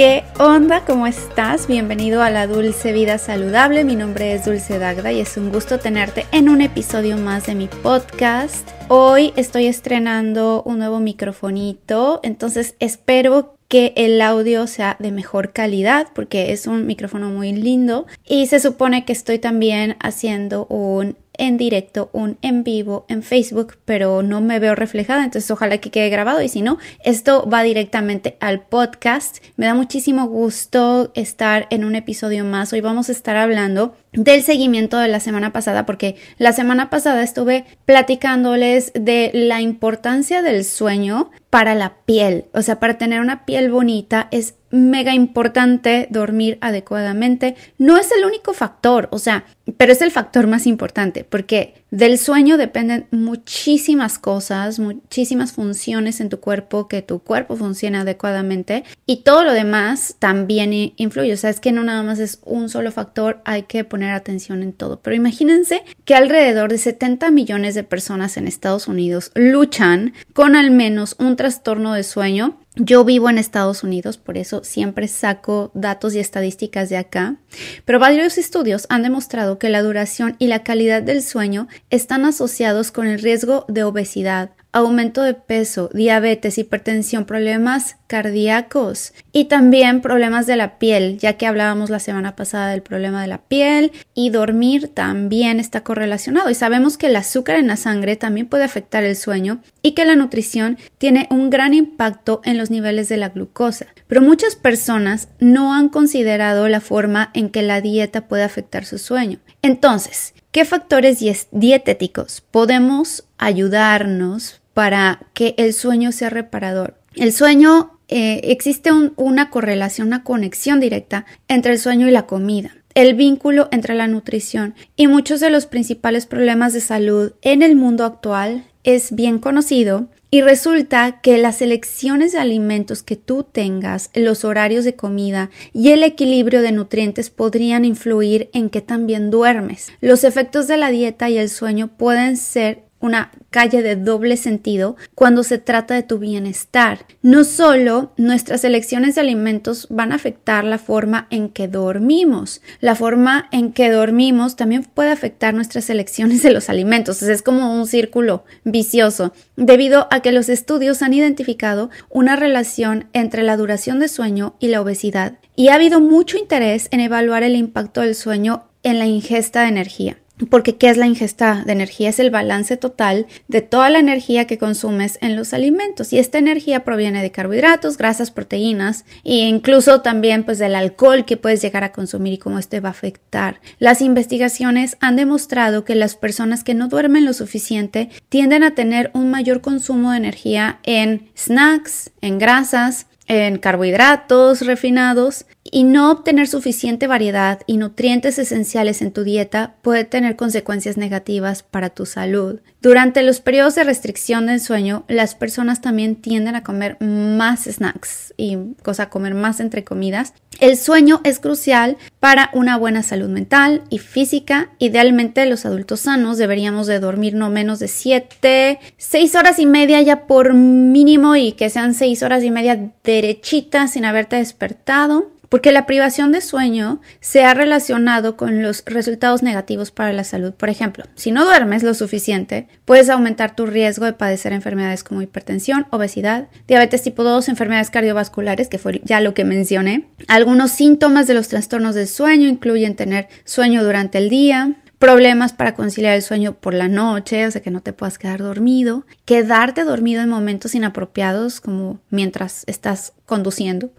¿Qué onda? ¿Cómo estás? Bienvenido a la Dulce Vida Saludable. Mi nombre es Dulce Dagda y es un gusto tenerte en un episodio más de mi podcast. Hoy estoy estrenando un nuevo microfonito, entonces espero que el audio sea de mejor calidad porque es un micrófono muy lindo y se supone que estoy también haciendo un en directo, un en vivo en Facebook, pero no me veo reflejada, entonces ojalá que quede grabado y si no, esto va directamente al podcast. Me da muchísimo gusto estar en un episodio más. Hoy vamos a estar hablando del seguimiento de la semana pasada, porque la semana pasada estuve platicándoles de la importancia del sueño para la piel, o sea, para tener una piel bonita es mega importante dormir adecuadamente. No es el único factor, o sea, pero es el factor más importante porque del sueño dependen muchísimas cosas, muchísimas funciones en tu cuerpo, que tu cuerpo funcione adecuadamente y todo lo demás también influye. O sea, es que no nada más es un solo factor, hay que poner atención en todo. Pero imagínense que alrededor de 70 millones de personas en Estados Unidos luchan con al menos un trastorno de sueño yo vivo en Estados Unidos, por eso siempre saco datos y estadísticas de acá, pero varios estudios han demostrado que la duración y la calidad del sueño están asociados con el riesgo de obesidad, aumento de peso, diabetes, hipertensión, problemas cardíacos y también problemas de la piel, ya que hablábamos la semana pasada del problema de la piel y dormir también está correlacionado y sabemos que el azúcar en la sangre también puede afectar el sueño y que la nutrición tiene un gran impacto en los niveles de la glucosa. Pero muchas personas no han considerado la forma en que la dieta puede afectar su sueño. Entonces, ¿qué factores dietéticos podemos ayudarnos para que el sueño sea reparador. El sueño, eh, existe una correlación, una conexión directa entre el sueño y la comida el vínculo entre la nutrición y muchos de los principales problemas de salud en el mundo actual es bien conocido y resulta que las elecciones de alimentos que tú tengas, los horarios de comida y el equilibrio de nutrientes podrían influir en que también duermes. Los efectos de la dieta y el sueño pueden ser una calle de doble sentido cuando se trata de tu bienestar. No solo nuestras elecciones de alimentos van a afectar la forma en que dormimos, la forma en que dormimos también puede afectar nuestras elecciones de los alimentos. es como un círculo vicioso, debido a que los estudios han identificado una relación entre la duración de sueño y la obesidad. Y ha habido mucho interés en evaluar el impacto del sueño en la ingesta de energía. Porque ¿qué es la ingesta de energía? Es el balance total de toda la energía que consumes en los alimentos. Y esta energía proviene de carbohidratos, grasas, proteínas e incluso también pues del alcohol que puedes llegar a consumir y cómo este va a afectar. Las investigaciones han demostrado que las personas que no duermen lo suficiente tienden a tener un mayor consumo de energía en snacks, en grasas, en carbohidratos refinados y no obtener suficiente variedad y nutrientes esenciales en tu dieta puede tener consecuencias negativas para tu salud. Durante los periodos de restricción del sueño, las personas también tienden a comer más snacks y cosa comer más entre comidas. El sueño es crucial para una buena salud mental y física. Idealmente los adultos sanos deberíamos de dormir no menos de 7, 6 horas y media ya por mínimo y que sean 6 horas y media derechitas sin haberte despertado porque la privación de sueño se ha relacionado con los resultados negativos para la salud. Por ejemplo, si no duermes lo suficiente, puedes aumentar tu riesgo de padecer enfermedades como hipertensión, obesidad, diabetes tipo 2, enfermedades cardiovasculares, que fue ya lo que mencioné. Algunos síntomas de los trastornos del sueño incluyen tener sueño durante el día, problemas para conciliar el sueño por la noche, o sea que no te puedas quedar dormido, quedarte dormido en momentos inapropiados como mientras estás conduciendo,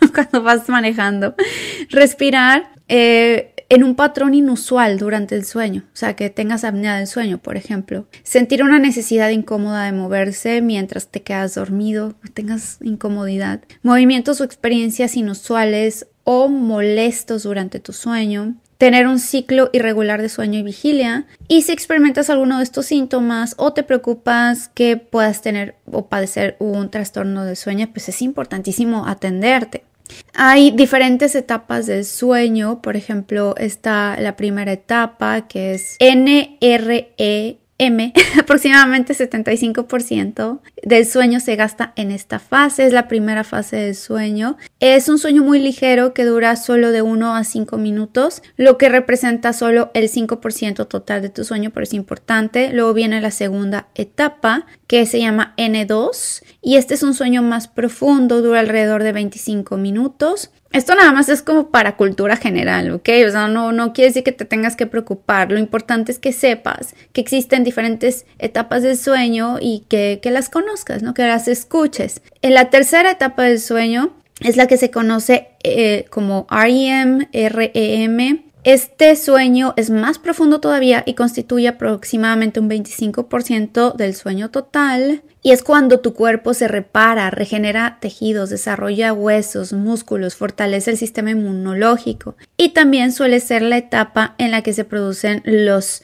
cuando vas manejando, respirar eh, en un patrón inusual durante el sueño, o sea que tengas apnea del sueño, por ejemplo, sentir una necesidad incómoda de moverse mientras te quedas dormido, tengas incomodidad, movimientos o experiencias inusuales o molestos durante tu sueño, tener un ciclo irregular de sueño y vigilia. Y si experimentas alguno de estos síntomas o te preocupas que puedas tener o padecer un trastorno de sueño, pues es importantísimo atenderte. Hay diferentes etapas del sueño, por ejemplo, está la primera etapa que es NRE M, aproximadamente 75% del sueño se gasta en esta fase, es la primera fase del sueño. Es un sueño muy ligero que dura solo de 1 a 5 minutos, lo que representa solo el 5% total de tu sueño, pero es importante. Luego viene la segunda etapa, que se llama N2, y este es un sueño más profundo, dura alrededor de 25 minutos. Esto nada más es como para cultura general, ¿ok? O sea, no, no quiere decir que te tengas que preocupar. Lo importante es que sepas que existen diferentes etapas del sueño y que, las conozcas, ¿no? Que las escuches. En la tercera etapa del sueño es la que se conoce eh, como REM, REM. Este sueño es más profundo todavía y constituye aproximadamente un 25% del sueño total. Y es cuando tu cuerpo se repara, regenera tejidos, desarrolla huesos, músculos, fortalece el sistema inmunológico. Y también suele ser la etapa en la que se producen los,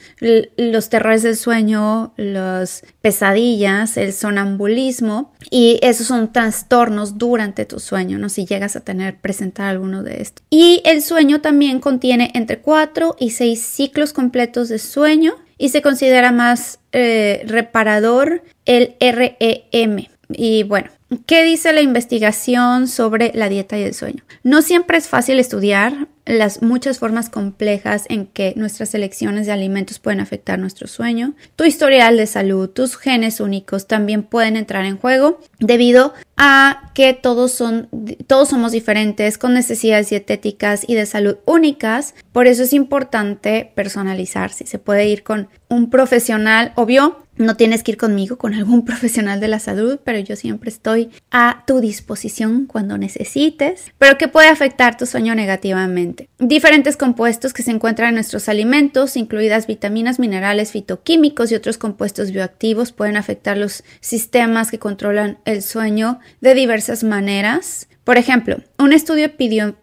terrores del sueño, las pesadillas, el sonambulismo. Y esos son trastornos durante tu sueño, ¿no? Si llegas a tener, presentar alguno de estos. Y el sueño también contiene entre 4 y 6 ciclos completos de sueño y se considera más eh, reparador el REM. Y bueno, ¿qué dice la investigación sobre la dieta y el sueño? No siempre es fácil estudiar las muchas formas complejas en que nuestras elecciones de alimentos pueden afectar nuestro sueño. Tu historial de salud, tus genes únicos también pueden entrar en juego debido a que todos, son, todos somos diferentes con necesidades dietéticas y de salud únicas. Por eso es importante personalizar. Si se puede ir con un profesional, obvio, no tienes que ir conmigo, con algún profesional de la salud, pero yo siempre estoy a tu disposición cuando necesites, pero que puede afectar tu sueño negativamente. Diferentes compuestos que se encuentran en nuestros alimentos, incluidas vitaminas, minerales, fitoquímicos y otros compuestos bioactivos, pueden afectar los sistemas que controlan el sueño de diversas maneras. Por ejemplo, un estudio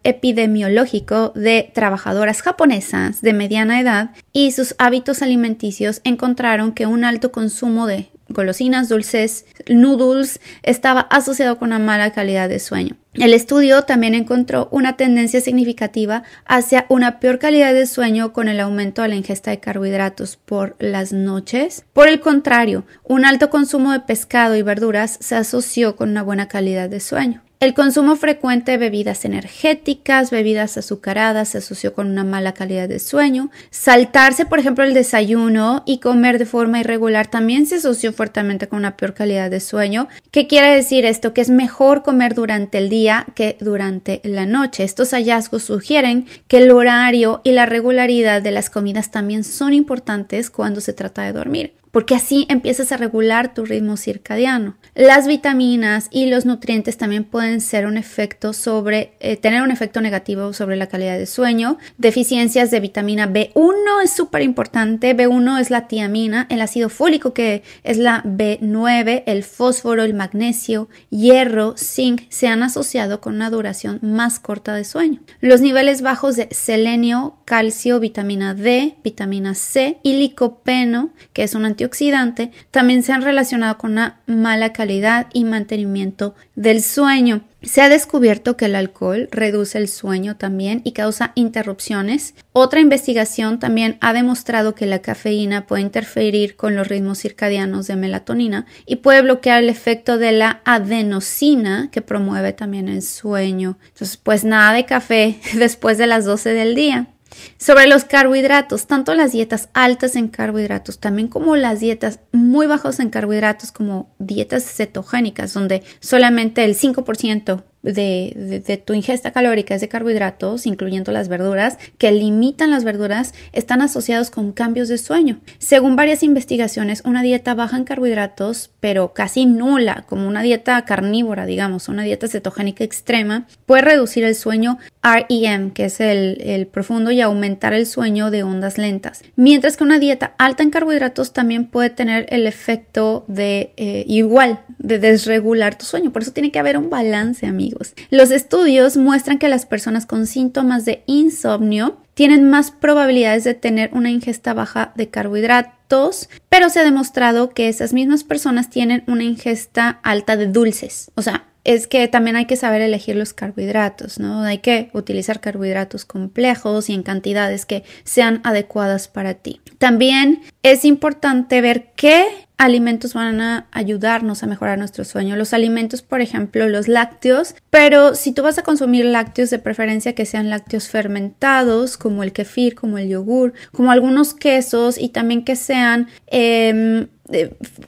epidemiológico de trabajadoras japonesas de mediana edad y sus hábitos alimenticios encontraron que un alto consumo de golosinas, dulces, noodles estaba asociado con una mala calidad de sueño. El estudio también encontró una tendencia significativa hacia una peor calidad de sueño con el aumento de la ingesta de carbohidratos por las noches. Por el contrario, un alto consumo de pescado y verduras se asoció con una buena calidad de sueño. El consumo frecuente de bebidas energéticas, bebidas azucaradas se asoció con una mala calidad de sueño. Saltarse, por ejemplo, el desayuno y comer de forma irregular también se asoció fuertemente con una peor calidad de sueño. ¿Qué quiere decir esto? Que es mejor comer durante el día que durante la noche. Estos hallazgos sugieren que el horario y la regularidad de las comidas también son importantes cuando se trata de dormir porque así empiezas a regular tu ritmo circadiano. Las vitaminas y los nutrientes también pueden eh, tener un efecto negativo sobre la calidad de sueño. Deficiencias de vitamina B1 es súper importante. B1 es la tiamina, el ácido fólico que es la B9, el fósforo, el magnesio, hierro, zinc se han asociado con una duración más corta de sueño. Los niveles bajos de selenio, calcio, vitamina D, vitamina C y licopeno, que es un antioxidante oxidante también se han relacionado con una mala calidad y mantenimiento del sueño. Se ha descubierto que el alcohol reduce el sueño también y causa interrupciones. Otra investigación también ha demostrado que la cafeína puede interferir con los ritmos circadianos de melatonina y puede bloquear el efecto de la adenosina que promueve también el sueño. Entonces, pues nada de café después de las 12 del día. Sobre los carbohidratos, tanto las dietas altas en carbohidratos, también como las dietas muy bajas en carbohidratos, como dietas cetogénicas, donde solamente el 5% de, tu ingesta calórica es de carbohidratos, incluyendo las verduras, que limitan las verduras, están asociados con cambios de sueño. Según varias investigaciones, una dieta baja en carbohidratos, pero casi nula, como una dieta carnívora, digamos, una dieta cetogénica extrema, puede reducir el sueño REM, que es el, profundo, y aumentar el sueño de ondas lentas. Mientras que una dieta alta en carbohidratos también puede tener el efecto de eh, igual, de desregular tu sueño. Por eso tiene que haber un balance, amigos. Los estudios muestran que las personas con síntomas de insomnio tienen más probabilidades de tener una ingesta baja de carbohidratos, pero se ha demostrado que esas mismas personas tienen una ingesta alta de dulces. O sea, es que también hay que saber elegir los carbohidratos, ¿no? Hay que utilizar carbohidratos complejos y en cantidades que sean adecuadas para ti. También es importante ver qué alimentos van a ayudarnos a mejorar nuestro sueño. Los alimentos, por ejemplo, los lácteos, pero si tú vas a consumir lácteos, de preferencia que sean lácteos fermentados, como el kefir, como el yogur, como algunos quesos y también que sean em,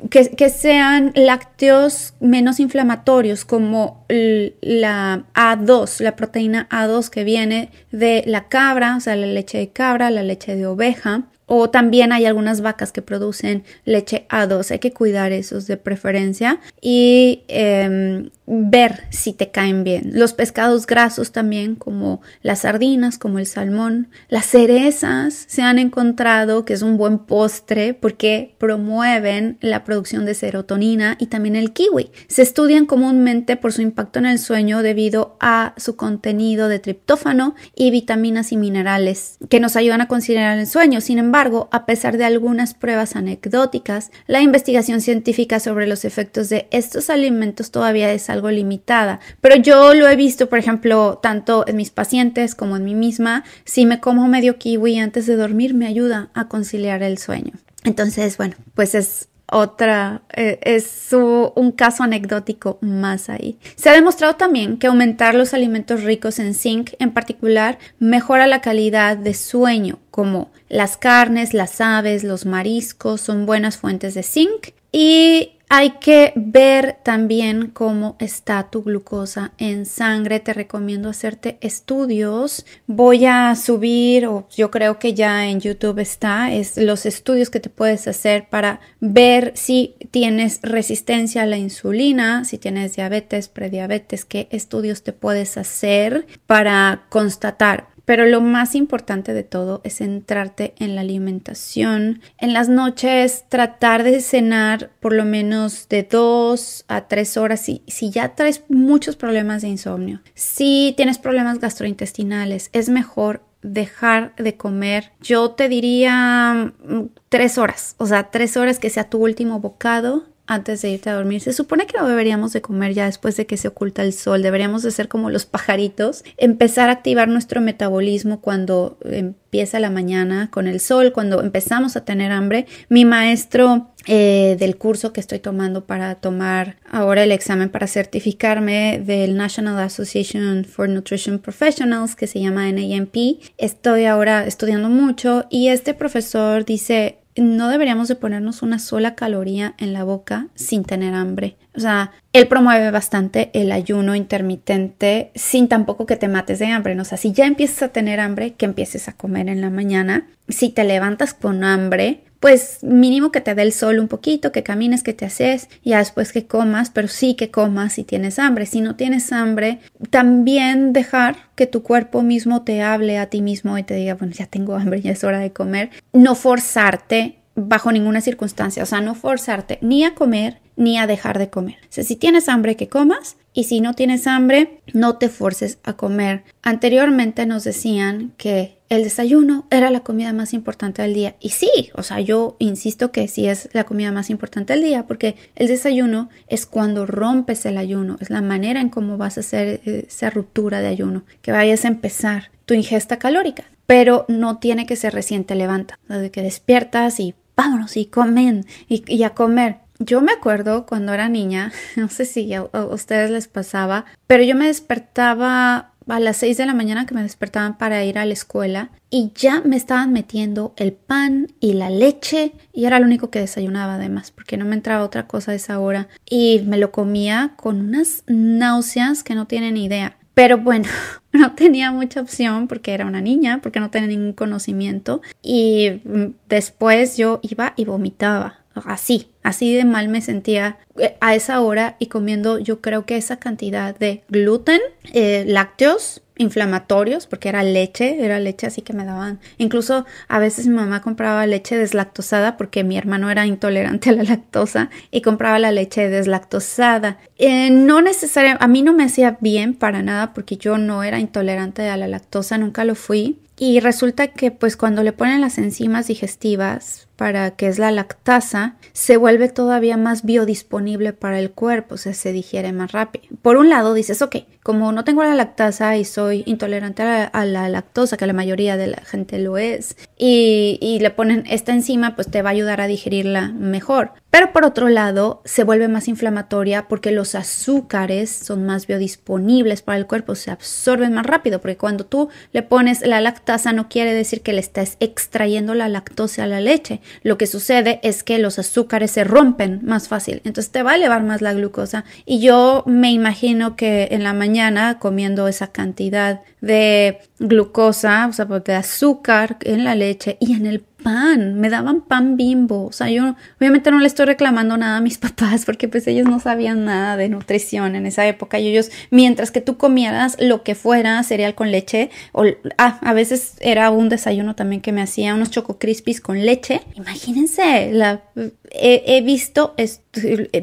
que, sean lácteos menos inflamatorios como la A2, la proteína A2 que viene de la cabra, o sea, la leche de cabra, la leche de oveja, o también hay algunas vacas que producen leche A2, hay que cuidar esos de preferencia. Y em, ver si te caen bien. Los pescados grasos también, como las sardinas, como el salmón. Las cerezas se han encontrado que es un buen postre porque promueven la producción de serotonina y también el kiwi. Se estudian comúnmente por su impacto en el sueño debido a su contenido de triptófano y vitaminas y minerales que nos ayudan a considerar el sueño. Sin embargo, a pesar de algunas pruebas anecdóticas, la investigación científica sobre los efectos de estos alimentos todavía es algo limitada. Pero yo lo he visto, por ejemplo, tanto en mis pacientes como en mí misma. Si me como medio kiwi antes de dormir, me ayuda a conciliar el sueño. Entonces, bueno, pues es otra, eh, es un caso anecdótico más ahí. Se ha demostrado también que aumentar los alimentos ricos en zinc en particular mejora la calidad de sueño, como las carnes, las aves, los mariscos son buenas fuentes de zinc y hay que ver también cómo está tu glucosa en sangre. Te recomiendo hacerte estudios. Voy a subir, o yo creo que ya en YouTube está, es los estudios que te puedes hacer para ver si tienes resistencia a la insulina, si tienes diabetes, prediabetes, qué estudios te puedes hacer para constatar pero lo más importante de todo es centrarte en la alimentación. En las noches tratar de cenar por lo menos de dos a tres horas si, si ya traes muchos problemas de insomnio. Si tienes problemas gastrointestinales, es mejor dejar de comer, yo te diría mm, tres horas, o sea, tres horas que sea tu último bocado antes de irte a dormir. Se supone que no deberíamos de comer ya después de que se oculta el sol. Deberíamos de ser como los pajaritos, empezar a activar nuestro metabolismo cuando empieza la mañana con el sol, cuando empezamos a tener hambre. Mi maestro eh, del curso que estoy tomando para tomar ahora el examen para certificarme del National Association for Nutrition Professionals que se llama NAMP. Estoy ahora estudiando mucho y este profesor dice no deberíamos de ponernos una sola caloría en la boca sin tener hambre. O sea, él promueve bastante el ayuno intermitente sin tampoco que te mates de hambre. O sea, si ya empiezas a tener hambre, que empieces a comer en la mañana. Si te levantas con hambre, pues mínimo que te dé el sol un poquito, que camines, que te haces, ya después que comas, pero sí que comas si tienes hambre. Si no tienes hambre, también dejar que tu cuerpo mismo te hable a ti mismo y te diga, bueno, ya tengo hambre, ya es hora de comer. No forzarte bajo ninguna circunstancia, o sea, no forzarte ni a comer ni a dejar de comer. O si tienes hambre, que comas y si no tienes hambre, no te forces a comer. Anteriormente nos decían que el desayuno era la comida más importante del día. Y sí, o sea, yo insisto que sí es la comida más importante del día porque el desayuno es cuando rompes el ayuno, es la manera en cómo vas a hacer eh, esa ruptura de ayuno, que vayas a empezar tu ingesta calórica. Pero no tiene que ser recién te levanta, desde que despiertas y vámonos y comen y a comer yo me acuerdo cuando era niña, no sé si a, ustedes les pasaba, pero yo me despertaba a las 6 de la mañana que me despertaban para ir a la escuela y ya me estaban metiendo el pan y la leche y era lo único que desayunaba además porque no me entraba otra cosa a esa hora. Y me lo comía con unas náuseas que no tienen idea. Pero bueno, no tenía mucha opción porque era una niña, porque no tenía ningún conocimiento. Y mm, después yo iba y vomitaba así, así de mal me sentía eh, a esa hora y comiendo yo creo que esa cantidad de gluten, eh, lácteos, inflamatorios, porque era leche, era leche así que me daban. Incluso a veces mi mamá compraba leche deslactosada porque mi hermano era intolerante a la lactosa y compraba la leche deslactosada. Eh, no necesariamente, a mí no me hacía bien para nada porque yo no era intolerante a la lactosa, nunca lo fui. Y resulta que pues cuando le ponen las enzimas digestivas, para que es la lactasa, se vuelve todavía más biodisponible para el cuerpo, o sea, se digiere más rápido. Por un lado dices, ok, como no tengo la lactasa y soy intolerante a la, lactosa, que la mayoría de la gente lo es, y, y, le ponen esta enzima, pues te va a ayudar a digerirla mejor. Pero por otro lado, se vuelve más inflamatoria porque los azúcares son más biodisponibles para el cuerpo, se absorben más rápido, porque cuando tú le pones la lactasa no quiere decir que le estés extrayendo la lactosa a la leche, lo que sucede es que los azúcares se rompen más fácil, entonces te va a elevar más la glucosa. Y yo me imagino que en la mañana comiendo esa cantidad de glucosa, o sea, de azúcar en la leche y en el pan, me daban pan bimbo. O sea, yo obviamente no le estoy reclamando nada a mis papás porque pues ellos no sabían nada de nutrición en esa época y ellos, mientras que tú comieras lo que fuera, cereal con leche, o ah, a veces era un desayuno también que me hacía unos choco crispies con leche. Imagínense, la, he, visto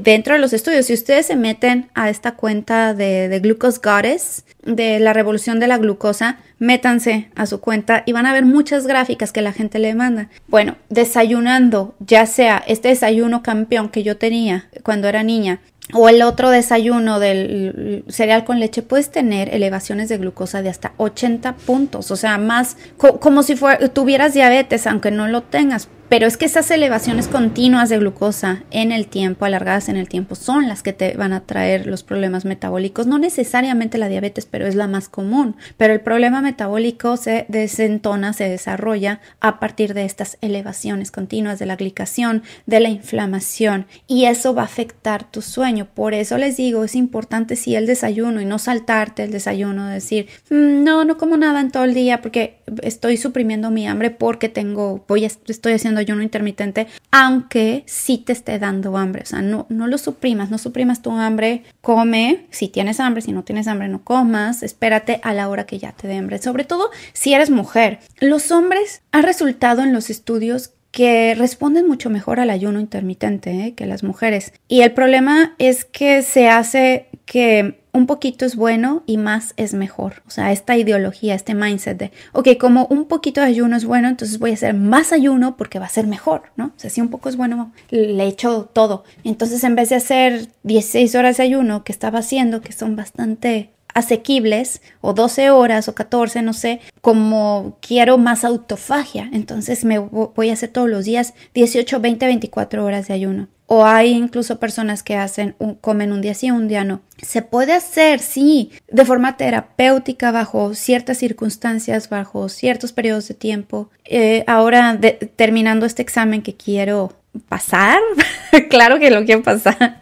dentro de los estudios, si ustedes se meten a esta cuenta de, de Glucose Goddess, de la revolución de la glucosa, métanse a su cuenta y van a ver muchas gráficas que la gente le manda. Bueno, desayunando, ya sea este desayuno campeón que yo tenía cuando era niña, o el otro desayuno del cereal con leche, puedes tener elevaciones de glucosa de hasta 80 puntos, o sea, más como si tuvieras diabetes, aunque no lo tengas. Pero es que esas elevaciones continuas de glucosa en el tiempo, alargadas en el tiempo, son las que te van a traer los problemas metabólicos. No necesariamente la diabetes, pero es la más común. Pero el problema metabólico se desentona, se desarrolla a partir de estas elevaciones continuas de la glicación, de la inflamación. Y eso va a afectar tu sueño. Por eso les digo, es importante si el desayuno y no saltarte el desayuno, decir, mm, no, no como nada en todo el día porque estoy suprimiendo mi hambre porque tengo, voy a, estoy haciendo ayuno intermitente, aunque sí te esté dando hambre. O sea, no, no lo suprimas, no suprimas tu hambre, come, si tienes hambre, si no tienes hambre, no comas, espérate a la hora que ya te dé hambre. Sobre todo si eres mujer. Los hombres han resultado en los estudios que responden mucho mejor al ayuno intermitente ¿eh? que las mujeres. Y el problema es que se hace que un poquito es bueno y más es mejor. O sea, esta ideología, este mindset de, ok, como un poquito de ayuno es bueno, entonces voy a hacer más ayuno porque va a ser mejor, ¿no? O sea, si un poco es bueno, le echo todo. Entonces, en vez de hacer 16 horas de ayuno que estaba haciendo, que son bastante asequibles o 12 horas o 14, no sé, como quiero más autofagia, entonces me voy a hacer todos los días 18, 20, 24 horas de ayuno. O hay incluso personas que hacen comen un día sí, un día no. Se puede hacer, sí, de forma terapéutica bajo ciertas circunstancias, bajo ciertos periodos de tiempo. Eh, ahora, terminando este examen que quiero pasar, claro que lo quiero pasar,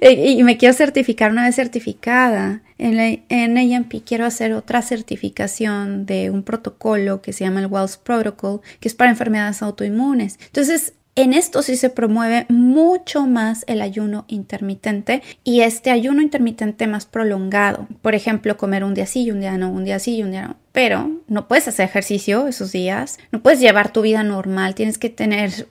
y, me quiero certificar una vez certificada. En, la, en AMP quiero hacer otra certificación de un protocolo que se llama el Wells Protocol, que es para enfermedades autoinmunes. Entonces, en esto sí se promueve mucho más el ayuno intermitente y este ayuno intermitente más prolongado. Por ejemplo, comer un día sí y un día no, un día sí y un día no pero no puedes hacer ejercicio esos días, no puedes llevar tu vida normal, tienes que tener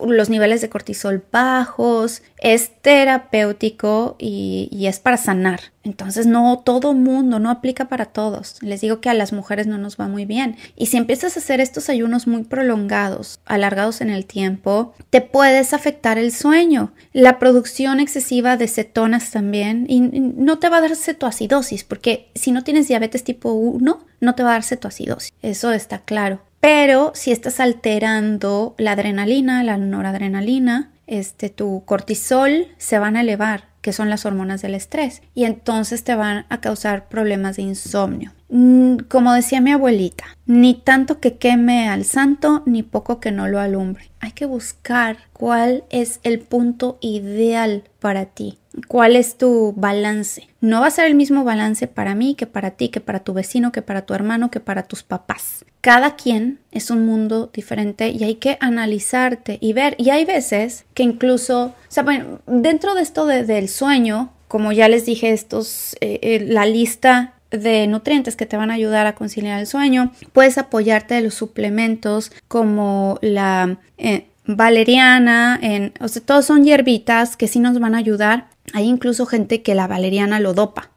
los niveles de cortisol bajos, es terapéutico y, es para sanar. Entonces no todo mundo, no aplica para todos. Les digo que a las mujeres no nos va muy bien. Y si empiezas a hacer estos ayunos muy prolongados, alargados en el tiempo, te puedes afectar el sueño, la producción excesiva de cetonas también y no te va a dar cetoacidosis porque si no tienes diabetes tipo 1, no te va a dar cetoacidosis, eso está claro. Pero si estás alterando la adrenalina, la noradrenalina, este, tu cortisol se van a elevar, que son las hormonas del estrés, y entonces te van a causar problemas de insomnio. Mm, como decía mi abuelita, ni tanto que queme al santo, ni poco que no lo alumbre. Hay que buscar cuál es el punto ideal para ti cuál es tu balance. No va a ser el mismo balance para mí que para ti, que para tu vecino, que para tu hermano, que para tus papás. Cada quien es un mundo diferente y hay que analizarte y ver. Y hay veces que incluso, o sea, dentro de esto del sueño, como ya les dije, estos, eh, eh, la lista de nutrientes que te van a ayudar a conciliar el sueño. Puedes apoyarte de los suplementos como la eh, valeriana, en, o sea, todos son hierbitas que sí nos van a ayudar Hay incluso gente que la valeriana lo dopa,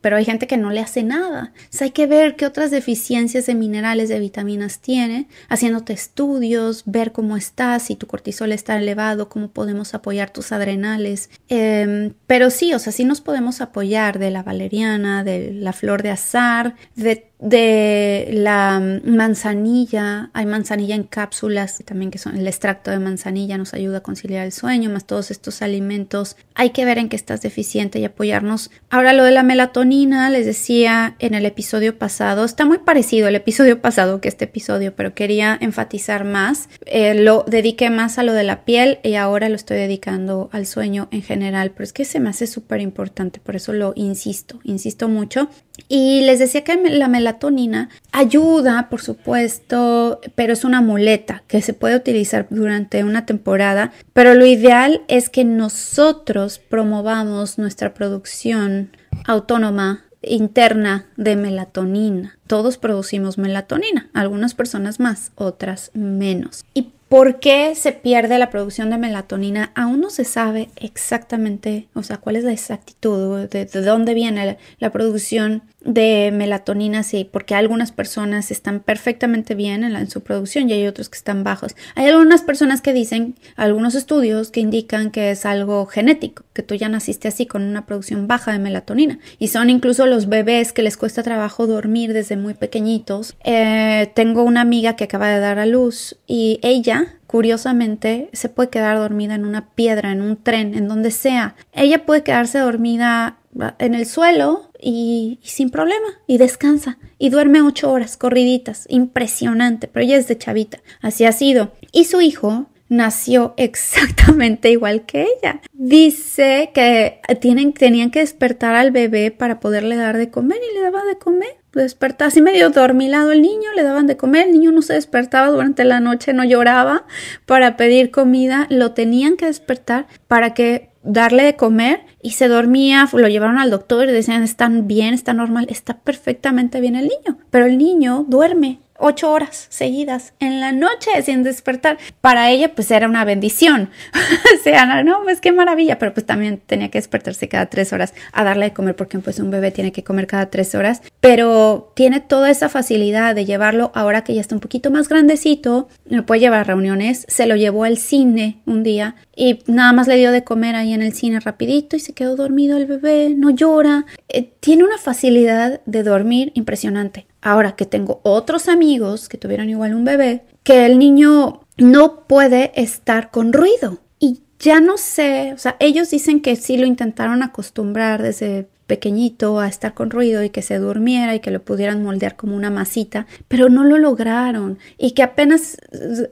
pero hay gente que no le hace nada. hay que ver qué otras deficiencias de minerales, de vitaminas tiene, haciéndote estudios, ver cómo estás, si tu cortisol está elevado, cómo podemos apoyar tus adrenales. Em, pero sí, o sea, sí nos podemos apoyar de la valeriana, de la flor de azar, de de la manzanilla, hay manzanilla en cápsulas también que son el extracto de manzanilla nos ayuda a conciliar el sueño, más todos estos alimentos. Hay que ver en qué estás deficiente y apoyarnos. Ahora lo de la melatonina, les decía en el episodio pasado, está muy parecido el episodio pasado que este episodio, pero quería enfatizar más. Eh, lo dediqué más a lo de la piel y ahora lo estoy dedicando al sueño en general, pero es que se me hace súper importante, por eso lo insisto, insisto mucho. Y les decía que la melatonina ayuda, por supuesto, pero es una muleta que se puede utilizar durante una temporada, pero lo ideal es que nosotros promovamos nuestra producción autónoma interna de melatonina. Todos producimos melatonina, algunas personas más, otras menos. ¿Por qué se pierde la producción de melatonina? Aún no se sabe exactamente, o sea, cuál es la exactitud, de, dónde viene la, producción de melatonina, sí, porque algunas personas están perfectamente bien en, en, su producción y hay otros que están bajos. Hay algunas personas que dicen, algunos estudios que indican que es algo genético, que tú ya naciste así con una producción baja de melatonina. Y son incluso los bebés que les cuesta trabajo dormir desde muy pequeñitos. Eh, tengo una amiga que acaba de dar a luz y ella curiosamente, se puede quedar dormida en una piedra, en un tren, en donde sea. Ella puede quedarse dormida en el suelo y, sin problema y descansa y duerme ocho horas corriditas, impresionante, pero ella es de chavita, así ha sido. Y su hijo nació exactamente igual que ella. Dice que tienen, tenían que despertar al bebé para poderle dar de comer y le daba de comer despertaba así medio dormilado el niño, le daban de comer, el niño no se despertaba durante la noche, no lloraba para pedir comida, lo tenían que despertar para que darle de comer y se dormía, lo llevaron al doctor y decían, están bien, está normal, está perfectamente bien el niño, pero el niño duerme ocho horas seguidas en la noche sin despertar. Para ella pues era una bendición. o sea, no, pues qué maravilla, pero pues también tenía que despertarse cada tres horas a darle de comer porque pues un bebé tiene que comer cada tres horas. Pero tiene toda esa facilidad de llevarlo ahora que ya está un poquito más grandecito, lo puede llevar a reuniones, se lo llevó al cine un día y nada más le dio de comer ahí en el cine rapidito y se quedó dormido el bebé, no llora. Eh, tiene una facilidad de dormir impresionante. Ahora que tengo otros amigos que tuvieron igual un bebé, que el niño no puede estar con ruido. Y ya no sé, o sea, ellos dicen que sí lo intentaron acostumbrar desde pequeñito a estar con ruido y que se durmiera y que lo pudieran moldear como una masita, pero no lo lograron y que apenas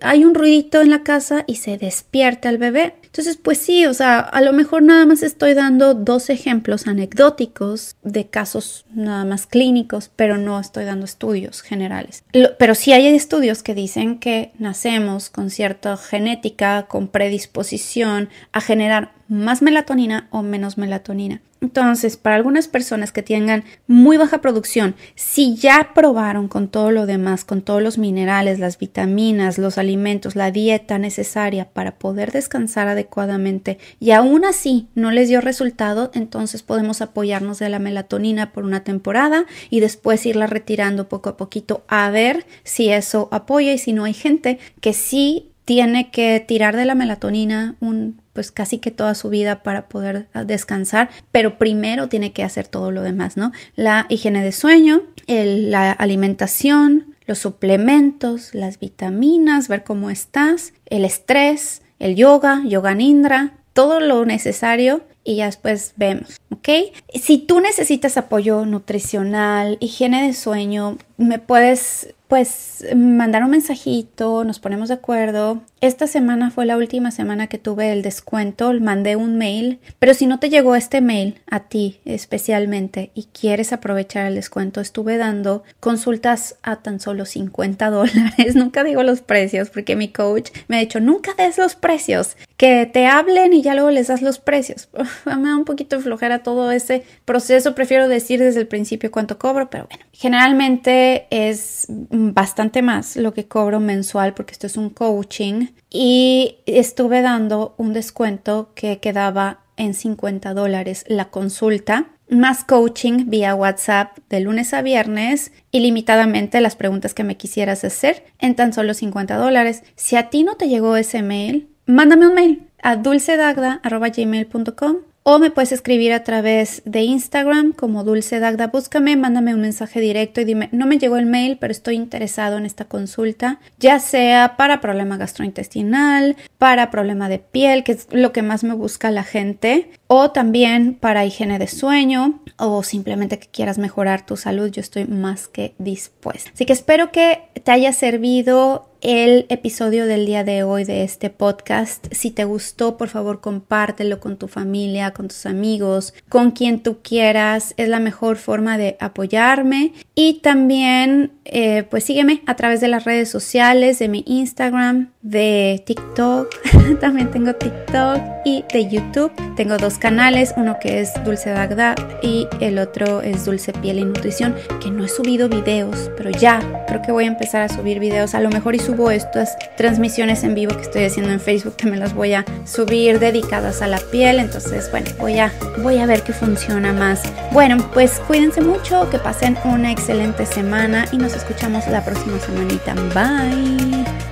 hay un ruidito en la casa y se despierta el bebé. Entonces, pues sí, o sea, a lo mejor nada más estoy dando dos ejemplos anecdóticos de casos nada más clínicos, pero no estoy dando estudios generales. pero sí hay estudios que dicen que nacemos con cierta genética, con predisposición a generar más melatonina o menos melatonina. Entonces, para algunas personas que tengan muy baja producción, si ya probaron con todo lo demás, con todos los minerales, las vitaminas, los alimentos, la dieta necesaria para poder descansar adecuadamente y aún así no les dio resultado, entonces podemos apoyarnos de la melatonina por una temporada y después irla retirando poco a poquito a ver si eso apoya y si no hay gente que sí tiene que tirar de la melatonina un pues casi que toda su vida para poder ah, descansar, pero primero tiene que hacer todo lo demás, ¿no? La higiene de sueño, la alimentación, los suplementos, las vitaminas, ver cómo estás, el estrés, el yoga, yoga nindra, todo lo necesario y ya después vemos, ¿ok? Si tú necesitas apoyo nutricional, higiene de sueño, me puedes pues mandar un mensajito, nos ponemos de acuerdo. Esta semana fue la última semana que tuve el descuento, mandé un mail, pero si no te llegó este mail a ti especialmente y quieres aprovechar el descuento, estuve dando consultas a tan solo 50 dólares. Nunca digo los precios porque mi coach me ha dicho, nunca des los precios, que te hablen y ya luego les das los precios. me da un poquito flojera todo ese proceso, prefiero decir desde el principio cuánto cobro, pero bueno, generalmente es bastante más lo que cobro mensual porque esto es un coaching y estuve dando un descuento que quedaba en 50 dólares la consulta, más coaching vía WhatsApp de lunes a viernes, ilimitadamente las preguntas que me quisieras hacer en tan solo 50 dólares. Si a ti no te llegó ese mail, mándame un mail a dulcedagda.gmail.com o me puedes escribir a través de Instagram como Dulce Dagda. Búscame, mándame un mensaje directo y dime, no me llegó el mail, pero estoy interesado en esta consulta, ya sea para problema gastrointestinal, para problema de piel, que es lo que más me busca la gente, o también para higiene de sueño, o simplemente que quieras mejorar tu salud. Yo estoy más que dispuesta. Así que espero que te haya servido el episodio del día de hoy de este podcast. Si te gustó, por favor, compártelo con tu familia, con tus amigos, con quien tú quieras. Es la mejor forma de apoyarme. Y también, eh, pues sígueme a través de las redes sociales, de mi Instagram, de TikTok. también tengo TikTok y de YouTube. Tengo dos canales, uno que es Dulce Bagdad y el otro es Dulce Piel y Nutrición, que no he subido videos, pero ya creo que voy a empezar a subir videos. A lo mejor y subo estas transmisiones en vivo que estoy haciendo en Facebook, que me las voy a subir dedicadas a la piel. Entonces, bueno, voy a, voy a ver qué funciona más. Bueno, pues cuídense mucho, que pasen una excelente semana y nos escuchamos la próxima semanita. Bye.